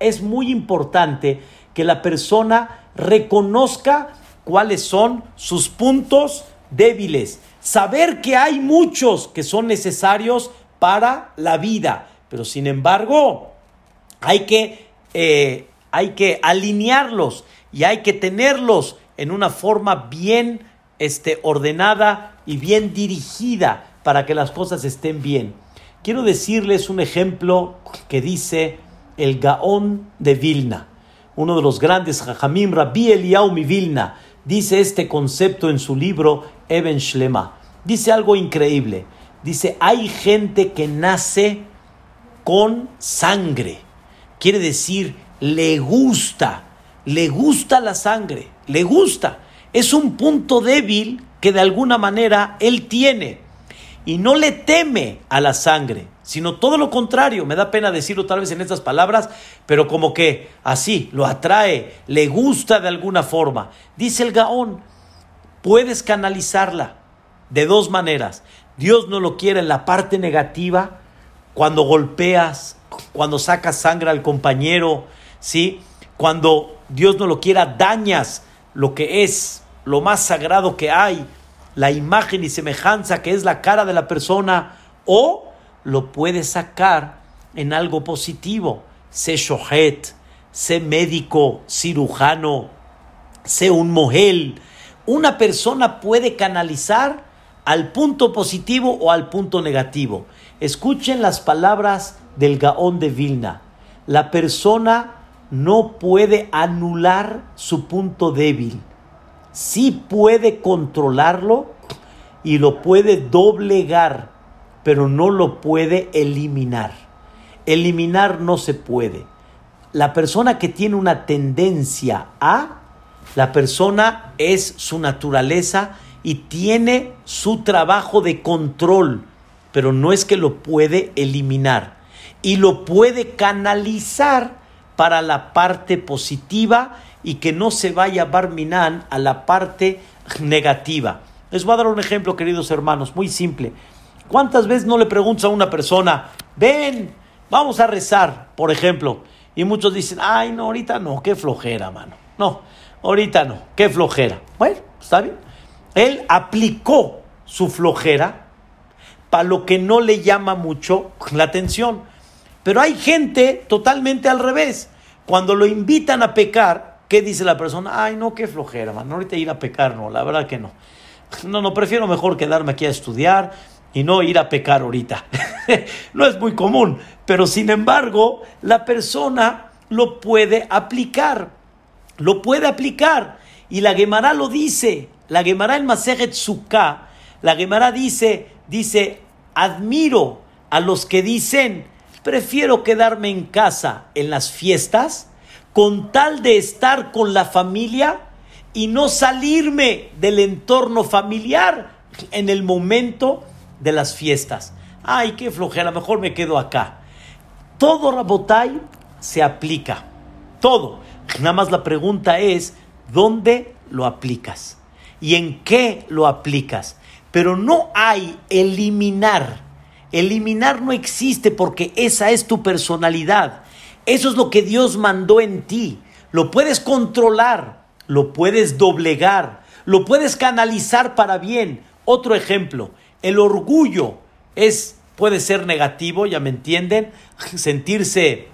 es muy importante que la persona reconozca cuáles son sus puntos débiles. Saber que hay muchos que son necesarios para la vida. Pero sin embargo, hay que, eh, hay que alinearlos y hay que tenerlos en una forma bien este, ordenada y bien dirigida para que las cosas estén bien. Quiero decirles un ejemplo que dice el Gaón de Vilna, uno de los grandes Jajamim, Rabbi Eliyahu mi Vilna, dice este concepto en su libro Eben Shlema. Dice algo increíble. Dice, hay gente que nace con sangre. Quiere decir, le gusta, le gusta la sangre, le gusta. Es un punto débil que de alguna manera él tiene y no le teme a la sangre, sino todo lo contrario. Me da pena decirlo tal vez en estas palabras, pero como que así lo atrae, le gusta de alguna forma. Dice el Gaón, puedes canalizarla de dos maneras. Dios no lo quiere en la parte negativa, cuando golpeas, cuando sacas sangre al compañero, ¿sí? Cuando Dios no lo quiera, dañas lo que es lo más sagrado que hay, la imagen y semejanza que es la cara de la persona, o lo puedes sacar en algo positivo. Sé shohet, sé médico, cirujano, sé un mogel. Una persona puede canalizar al punto positivo o al punto negativo. Escuchen las palabras del Gaón de Vilna. La persona no puede anular su punto débil. Sí puede controlarlo y lo puede doblegar, pero no lo puede eliminar. Eliminar no se puede. La persona que tiene una tendencia a, la persona es su naturaleza y tiene su trabajo de control, pero no es que lo puede eliminar y lo puede canalizar para la parte positiva y que no se vaya Barminan a la parte negativa. Les voy a dar un ejemplo, queridos hermanos, muy simple. ¿Cuántas veces no le preguntas a una persona, ven, vamos a rezar, por ejemplo? Y muchos dicen, ay, no, ahorita no, qué flojera, mano. No, ahorita no, qué flojera. Bueno, está bien. Él aplicó su flojera para lo que no le llama mucho la atención. Pero hay gente totalmente al revés. Cuando lo invitan a pecar, ¿qué dice la persona? Ay, no, qué flojera, man. ahorita ir a pecar, no, la verdad que no. No, no, prefiero mejor quedarme aquí a estudiar y no ir a pecar ahorita. *laughs* no es muy común, pero sin embargo, la persona lo puede aplicar. Lo puede aplicar. Y la Gemara lo dice. La Gemara el Masejet Sukkah, la Gemara dice, dice, admiro a los que dicen, prefiero quedarme en casa en las fiestas con tal de estar con la familia y no salirme del entorno familiar en el momento de las fiestas. Ay, qué flojera, mejor me quedo acá. Todo Rabotai se aplica. Todo. Nada más la pregunta es, ¿dónde lo aplicas? Y en qué lo aplicas. Pero no hay eliminar. Eliminar no existe porque esa es tu personalidad. Eso es lo que Dios mandó en ti. Lo puedes controlar, lo puedes doblegar, lo puedes canalizar para bien. Otro ejemplo, el orgullo es puede ser negativo, ya me entienden, sentirse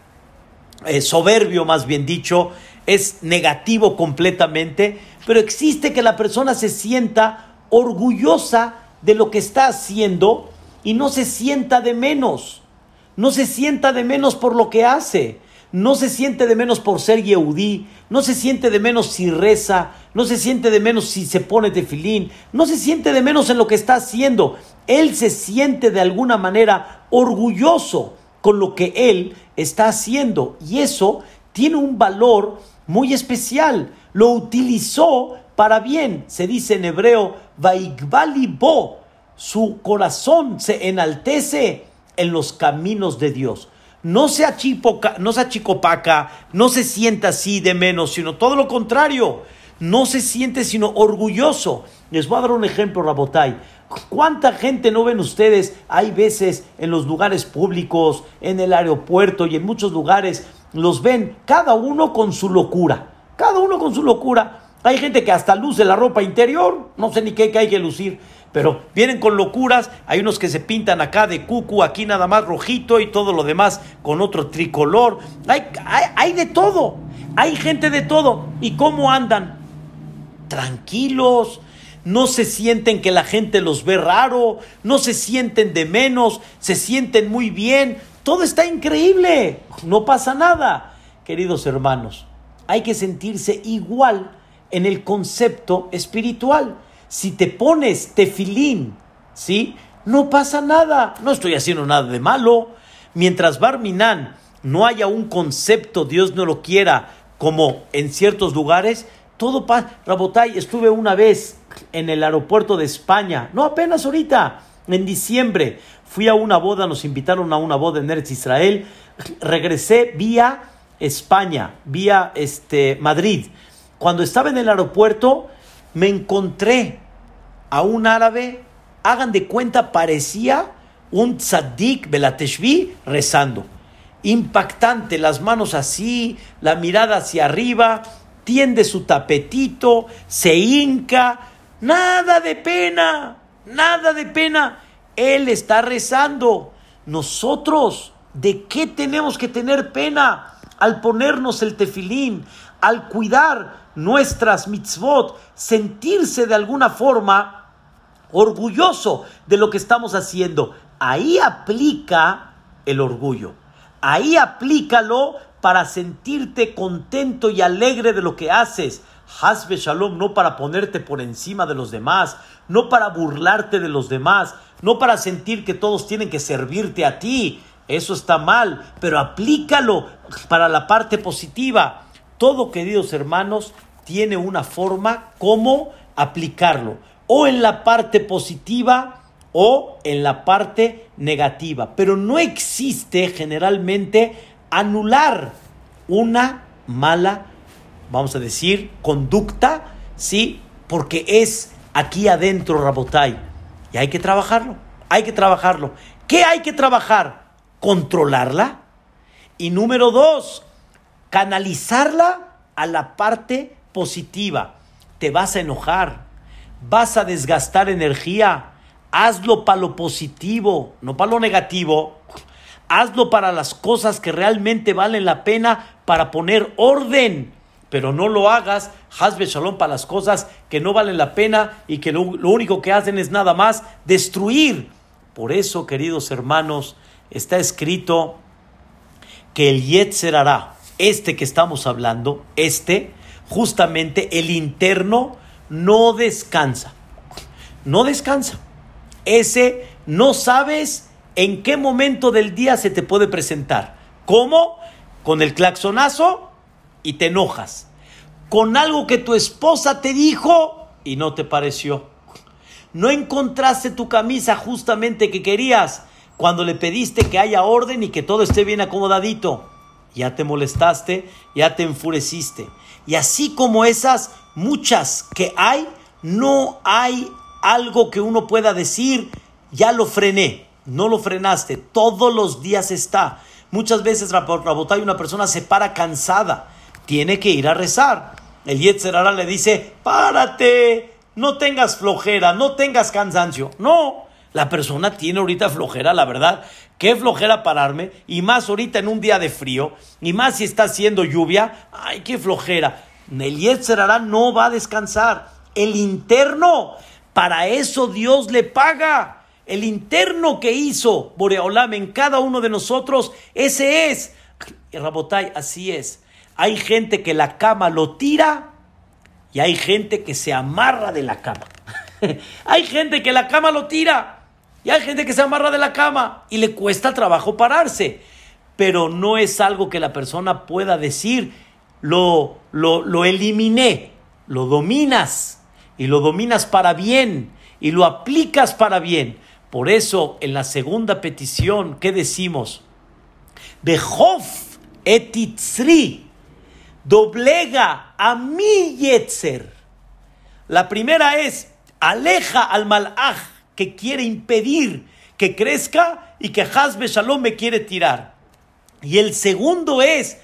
eh, soberbio más bien dicho, es negativo completamente, pero existe que la persona se sienta orgullosa de lo que está haciendo y no se sienta de menos. No se sienta de menos por lo que hace. No se siente de menos por ser Yehudí. No se siente de menos si reza. No se siente de menos si se pone tefilín. No se siente de menos en lo que está haciendo. Él se siente de alguna manera orgulloso con lo que él está haciendo. Y eso tiene un valor muy especial. Lo utilizó para bien. Se dice en hebreo, bo. Su corazón se enaltece en los caminos de Dios. No se, achipoca, no se achicopaca, no se sienta así de menos, sino todo lo contrario. No se siente sino orgulloso. Les voy a dar un ejemplo, Rabotai. ¿Cuánta gente no ven ustedes? Hay veces en los lugares públicos, en el aeropuerto y en muchos lugares los ven cada uno con su locura. Cada uno con su locura. Hay gente que hasta luce la ropa interior, no sé ni qué, hay que lucir, pero vienen con locuras. Hay unos que se pintan acá de cucu, aquí nada más rojito y todo lo demás con otro tricolor. Hay, hay, hay de todo, hay gente de todo. ¿Y cómo andan? Tranquilos, no se sienten que la gente los ve raro, no se sienten de menos, se sienten muy bien, todo está increíble, no pasa nada. Queridos hermanos, hay que sentirse igual en el concepto espiritual. Si te pones tefilín, ¿sí? No pasa nada, no estoy haciendo nada de malo. Mientras Barminan no haya un concepto, Dios no lo quiera, como en ciertos lugares, todo pasa. Rabotay, estuve una vez en el aeropuerto de España, no apenas ahorita, en diciembre. Fui a una boda, nos invitaron a una boda en Eretz Israel. Regresé vía España, vía este, Madrid. Cuando estaba en el aeropuerto, me encontré a un árabe, hagan de cuenta, parecía un tzaddik belateshvi rezando. Impactante, las manos así, la mirada hacia arriba, tiende su tapetito, se hinca, nada de pena, nada de pena. Él está rezando. Nosotros, ¿de qué tenemos que tener pena al ponernos el tefilín, al cuidar nuestras mitzvot, sentirse de alguna forma orgulloso de lo que estamos haciendo? Ahí aplica el orgullo. Ahí aplícalo para sentirte contento y alegre de lo que haces. Hasbe Shalom, no para ponerte por encima de los demás, no para burlarte de los demás, no para sentir que todos tienen que servirte a ti. Eso está mal, pero aplícalo para la parte positiva. Todo, queridos hermanos, tiene una forma como aplicarlo, o en la parte positiva o en la parte negativa. Pero no existe generalmente anular una mala, vamos a decir, conducta, ¿sí? Porque es aquí adentro, Rabotai. Y hay que trabajarlo, hay que trabajarlo. ¿Qué hay que trabajar? Controlarla. Y número dos, canalizarla a la parte positiva. Te vas a enojar, vas a desgastar energía. Hazlo para lo positivo, no para lo negativo. Hazlo para las cosas que realmente valen la pena para poner orden. Pero no lo hagas, hazbe shalom, para las cosas que no valen la pena y que lo, único que hacen es nada más destruir. Por eso, queridos hermanos, está escrito que el Yetzer hará, este que estamos hablando, este, justamente el interno, no descansa. No descansa. Ese no sabes en qué momento del día se te puede presentar. ¿Cómo? Con el claxonazo y te enojas. Con algo que tu esposa te dijo y no te pareció. No encontraste tu camisa justamente que querías cuando le pediste que haya orden y que todo esté bien acomodadito. Ya te molestaste, ya te enfureciste. Y así como esas muchas que hay, no hay algo que uno pueda decir, ya lo frené no lo frenaste, todos los días está. Muchas veces, Rabotay, una persona se para cansada, tiene que ir a rezar. El Yetzerara le dice, párate, no tengas flojera, no tengas cansancio. No, la persona tiene ahorita flojera, la verdad. Qué flojera pararme, y más ahorita en un día de frío, y más si está haciendo lluvia. Ay, qué flojera. El Yetzerara no va a descansar. El interno, para eso Dios le paga el interno que hizo Boreolam en cada uno de nosotros, ese es. Y Rabotai, así es. Hay gente que la cama lo tira y hay gente que se amarra de la cama. *laughs* hay gente que la cama lo tira y hay gente que se amarra de la cama y le cuesta trabajo pararse. Pero no es algo que la persona pueda decir, lo, lo, lo eliminé, lo dominas y lo dominas para bien y lo aplicas para bien. Por eso, en la segunda petición, ¿qué decimos? Behof etitzri, doblega a mi yetzer. La primera es, aleja al malaj que quiere impedir que crezca y que Hazbe Shalom me quiere tirar. Y el segundo es,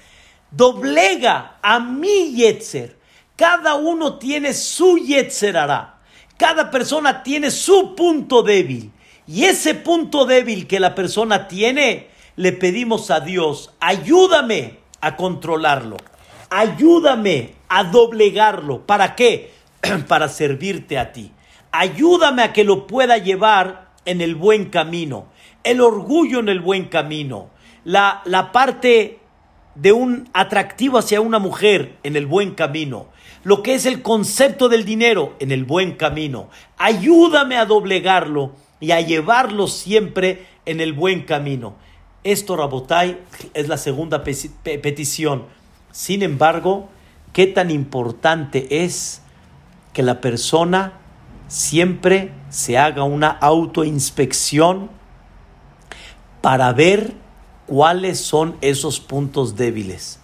doblega a mi yetzer. Cada uno tiene su yetzerará. Cada persona tiene su punto débil. Y ese punto débil que la persona tiene, le pedimos a Dios, ayúdame a controlarlo, ayúdame a doblegarlo. ¿Para qué? *clears throat* Para servirte a ti. Ayúdame a que lo pueda llevar en el buen camino, el orgullo en el buen camino, la, la parte de un atractivo hacia una mujer en el buen camino, lo que es el concepto del dinero en el buen camino. Ayúdame a doblegarlo y a llevarlo siempre en el buen camino. Esto, Rabotai, es la segunda petición. Sin embargo, qué tan importante es que la persona siempre se haga una autoinspección para ver cuáles son esos puntos débiles.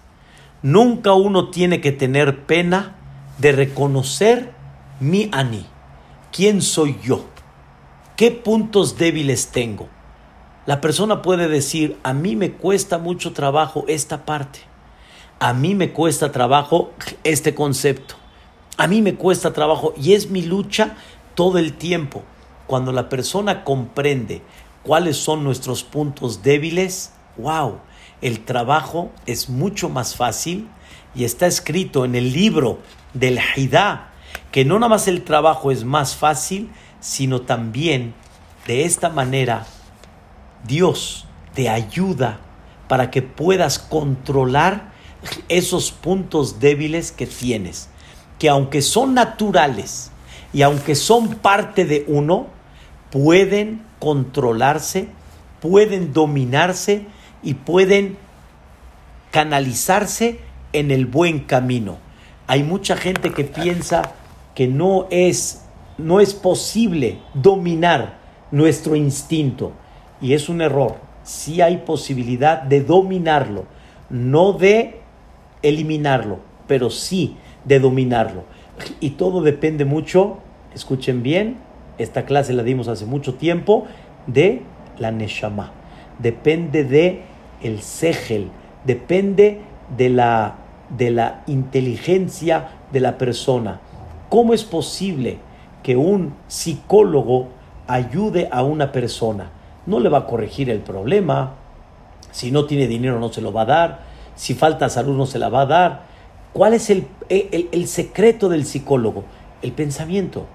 Nunca uno tiene que tener pena de reconocer mi ani, quién soy yo, qué puntos débiles tengo. La persona puede decir, a mí me cuesta mucho trabajo esta parte, a mí me cuesta trabajo este concepto, a mí me cuesta trabajo y es mi lucha todo el tiempo. Cuando la persona comprende cuáles son nuestros puntos débiles, wow, el trabajo es mucho más fácil y está escrito en el libro del Hidá que no nada más el trabajo es más fácil, sino también de esta manera Dios te ayuda para que puedas controlar esos puntos débiles que tienes, que aunque son naturales y aunque son parte de uno, pueden controlarse, pueden dominarse y pueden canalizarse en el buen camino. Hay mucha gente que piensa que no es, no es posible dominar nuestro instinto y es un error. Sí hay posibilidad de dominarlo, no de eliminarlo, pero sí de dominarlo. Y todo depende mucho, escuchen bien, esta clase la dimos hace mucho tiempo, de la Neshama. Depende de el segel, depende de la, de la inteligencia de la persona. ¿Cómo es posible que un psicólogo ayude a una persona? No le va a corregir el problema, si no tiene dinero no se lo va a dar, si falta salud no se la va a dar. ¿Cuál es el, el, secreto del psicólogo? El pensamiento.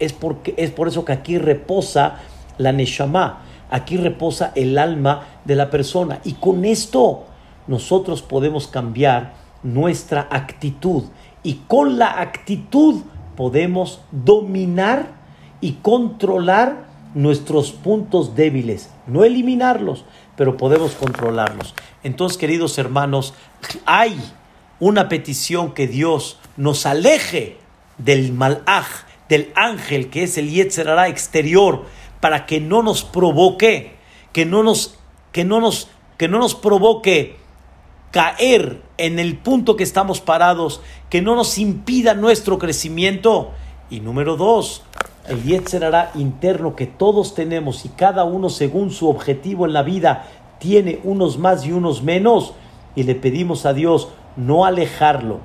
Es, porque, es por eso que aquí reposa la Neshama. Aquí reposa el alma de la persona. Y con esto nosotros podemos cambiar nuestra actitud. Y con la actitud podemos dominar y controlar nuestros puntos débiles. No eliminarlos, pero podemos controlarlos. Entonces, queridos hermanos, hay una petición que Dios nos aleje del malaj, del ángel que es el Yetzerara exterior, para que no nos provoque, que no nos, que no nos, que no nos provoque caer en el punto que estamos parados, que no nos impida nuestro crecimiento. Y número dos, el Yetzerara interno que todos tenemos y cada uno según su objetivo en la vida tiene unos más y unos menos. Y le pedimos a Dios no alejarlo,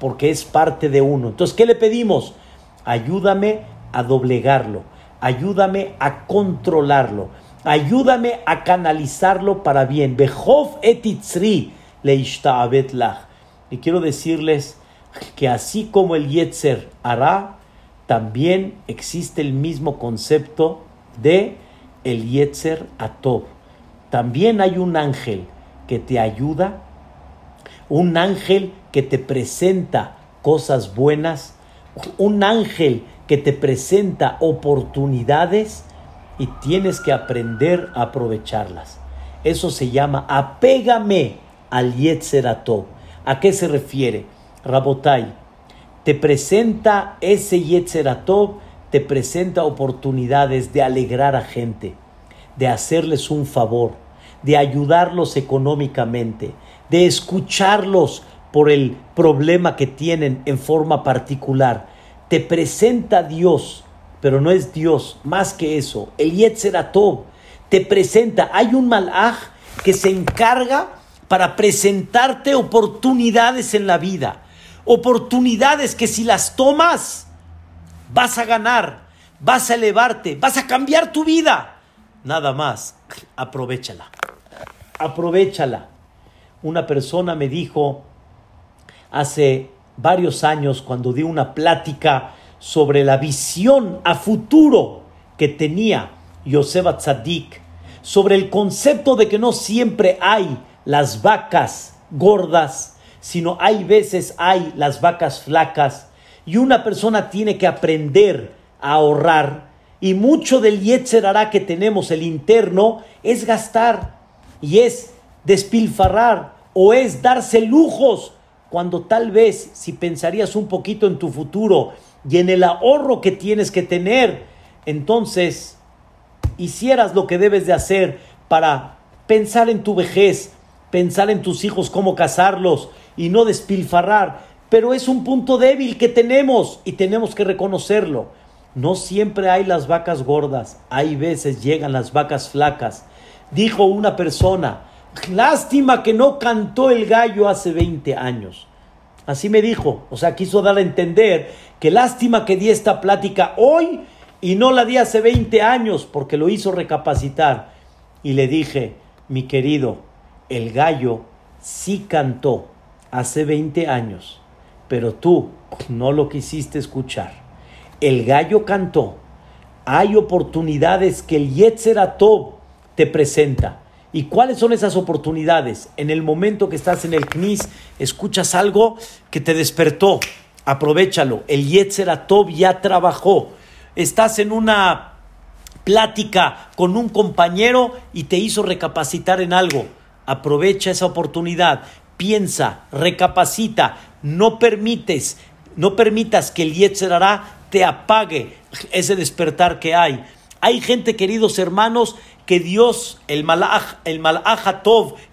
porque es parte de uno. Entonces, ¿qué le pedimos? Ayúdame a doblegarlo ayúdame a controlarlo, ayúdame a canalizarlo para bien. Behov etitzri Y quiero decirles que así como el Yetzer hará, también existe el mismo concepto de el Yetzer Atov. También hay un ángel que te ayuda, un ángel que te presenta cosas buenas, un ángel que te presenta oportunidades y tienes que aprender a aprovecharlas. Eso se llama apégame al Yetzeratov. ¿A qué se refiere? Rabotai, te presenta ese Yetzeratov, te presenta oportunidades de alegrar a gente, de hacerles un favor, de ayudarlos económicamente, de escucharlos por el problema que tienen en forma particular te presenta Dios, pero no es Dios, más que eso, el Yetzeratov, te presenta, hay un malaj que se encarga para presentarte oportunidades en la vida, oportunidades que si las tomas, vas a ganar, vas a elevarte, vas a cambiar tu vida. Nada más, aprovechala, aprovechala. Una persona me dijo hace varios años cuando di una plática sobre la visión a futuro que tenía Yosef Tzadik, sobre el concepto de que no siempre hay las vacas gordas, sino hay veces hay las vacas flacas, y una persona tiene que aprender a ahorrar, y mucho del Yetzer hará que tenemos el interno es gastar, y es despilfarrar, o es darse lujos, cuando tal vez si pensarías un poquito en tu futuro y en el ahorro que tienes que tener, entonces hicieras lo que debes de hacer para pensar en tu vejez, pensar en tus hijos, cómo casarlos y no despilfarrar. Pero es un punto débil que tenemos y tenemos que reconocerlo. No siempre hay las vacas gordas, hay veces llegan las vacas flacas. Dijo una persona, lástima que no cantó el gallo hace 20 años. Así me dijo, o sea, quiso dar a entender que lástima que di esta plática hoy y no la di hace 20 años porque lo hizo recapacitar. Y le dije, mi querido, el gallo sí cantó hace 20 años, pero tú no lo quisiste escuchar. El gallo cantó. Hay oportunidades que el Yetzeratov te presenta. ¿Y cuáles son esas oportunidades? En el momento que estás en el CNIS, escuchas algo que te despertó. Aprovechalo. El Yetzeratov ya trabajó estás en una plática con un compañero y te hizo recapacitar en algo. Aprovecha esa oportunidad, piensa, recapacita, no permites, no permitas que el Yetzerará te apague ese despertar que hay. Hay gente, queridos hermanos, que Dios, el Malach, el Malach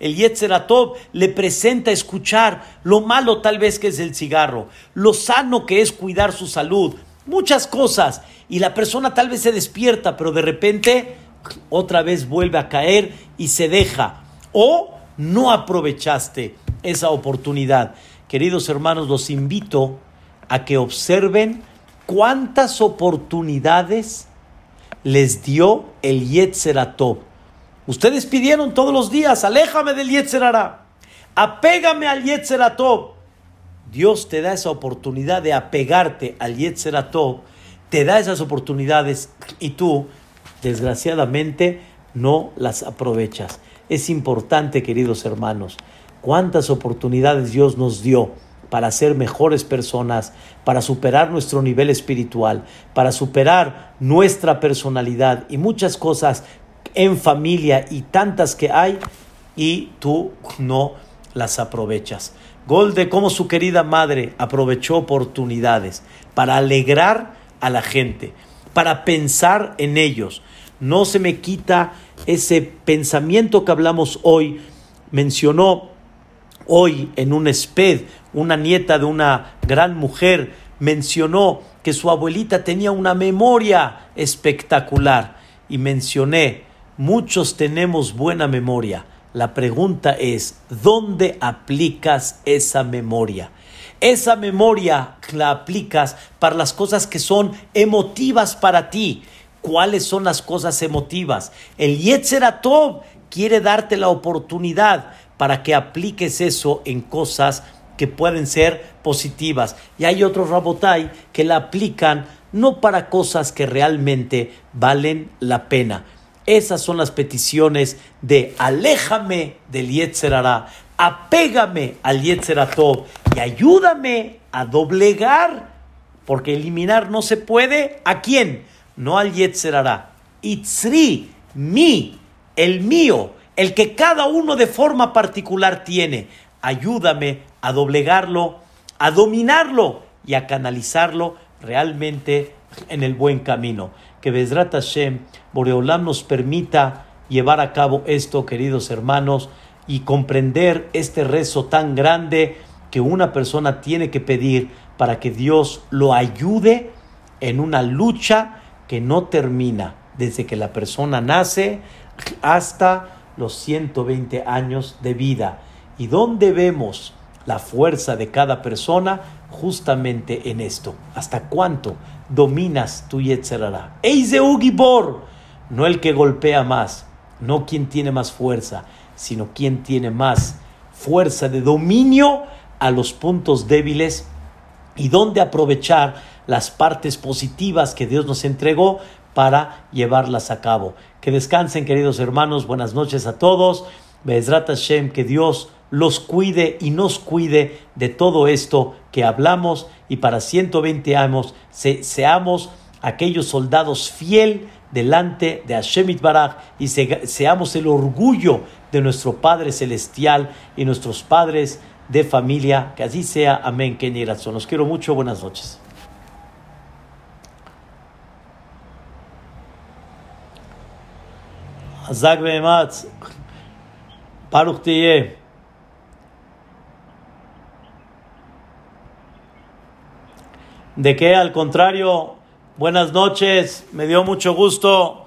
el Yetzeratov, le presenta escuchar lo malo tal vez que es el cigarro, lo sano que es cuidar su salud, muchas cosas y la persona tal vez se despierta, pero de repente otra vez vuelve a caer y se deja. O no aprovechaste esa oportunidad. Queridos hermanos, los invito a que observen cuántas oportunidades les dio el Yetzeratov. Ustedes pidieron todos los días, aléjame del Yetzerara, apégame al Yetzeratov. Dios te da esa oportunidad de apegarte al Yetzeratov te da esas oportunidades y tú, desgraciadamente, no las aprovechas. Es importante, queridos hermanos, cuántas oportunidades Dios nos dio para ser mejores personas, para superar nuestro nivel espiritual, para superar nuestra personalidad y muchas cosas en familia y tantas que hay y tú no las aprovechas. Gol de cómo su querida madre aprovechó oportunidades para alegrar a la gente, para pensar en ellos. No se me quita ese pensamiento que hablamos hoy. Mencionó hoy en un SPED, una nieta de una gran mujer, mencionó que su abuelita tenía una memoria espectacular. Y mencioné, muchos tenemos buena memoria. La pregunta es, ¿dónde aplicas esa memoria? Esa memoria la aplicas para las cosas que son emotivas para ti. ¿Cuáles son las cosas emotivas? El Yetzeratov quiere darte la oportunidad para que apliques eso en cosas que pueden ser positivas. Y hay otros Rabotai que la aplican no para cosas que realmente valen la pena. Esas son las peticiones de aléjame del Yetzerara, apégame al Yetzeratov y ayúdame a doblegar, porque eliminar no se puede. ¿A quién? No al Yetzerara. Itzri, mi, el mío, el que cada uno de forma particular tiene. Ayúdame a doblegarlo, a dominarlo y a canalizarlo realmente en el buen camino. Que Bezrat Hashem, Boreolam nos permita llevar a cabo esto, queridos hermanos y comprender este rezo tan grande que una persona tiene que pedir para que Dios lo ayude en una lucha que no termina desde que la persona nace hasta los 120 años de vida. ¿Y dónde vemos la fuerza de cada persona? Justamente en esto. ¿Hasta cuánto dominas tu Yetzerara? Eiseu Gibor, no el que golpea más, no quien tiene más fuerza, sino quien tiene más fuerza de dominio a los puntos débiles y dónde aprovechar las partes positivas que Dios nos entregó para llevarlas a cabo. Que descansen, queridos hermanos. Buenas noches a todos. Hashem, que Dios los cuide y nos cuide de todo esto que hablamos y para 120 años seamos aquellos soldados fiel delante de Hashem Baraj y seamos el orgullo de nuestro Padre Celestial y nuestros padres de familia. Que así sea. Amén. Que Los quiero mucho. Buenas noches. Azak Baruch De que al contrario, buenas noches, me dio mucho gusto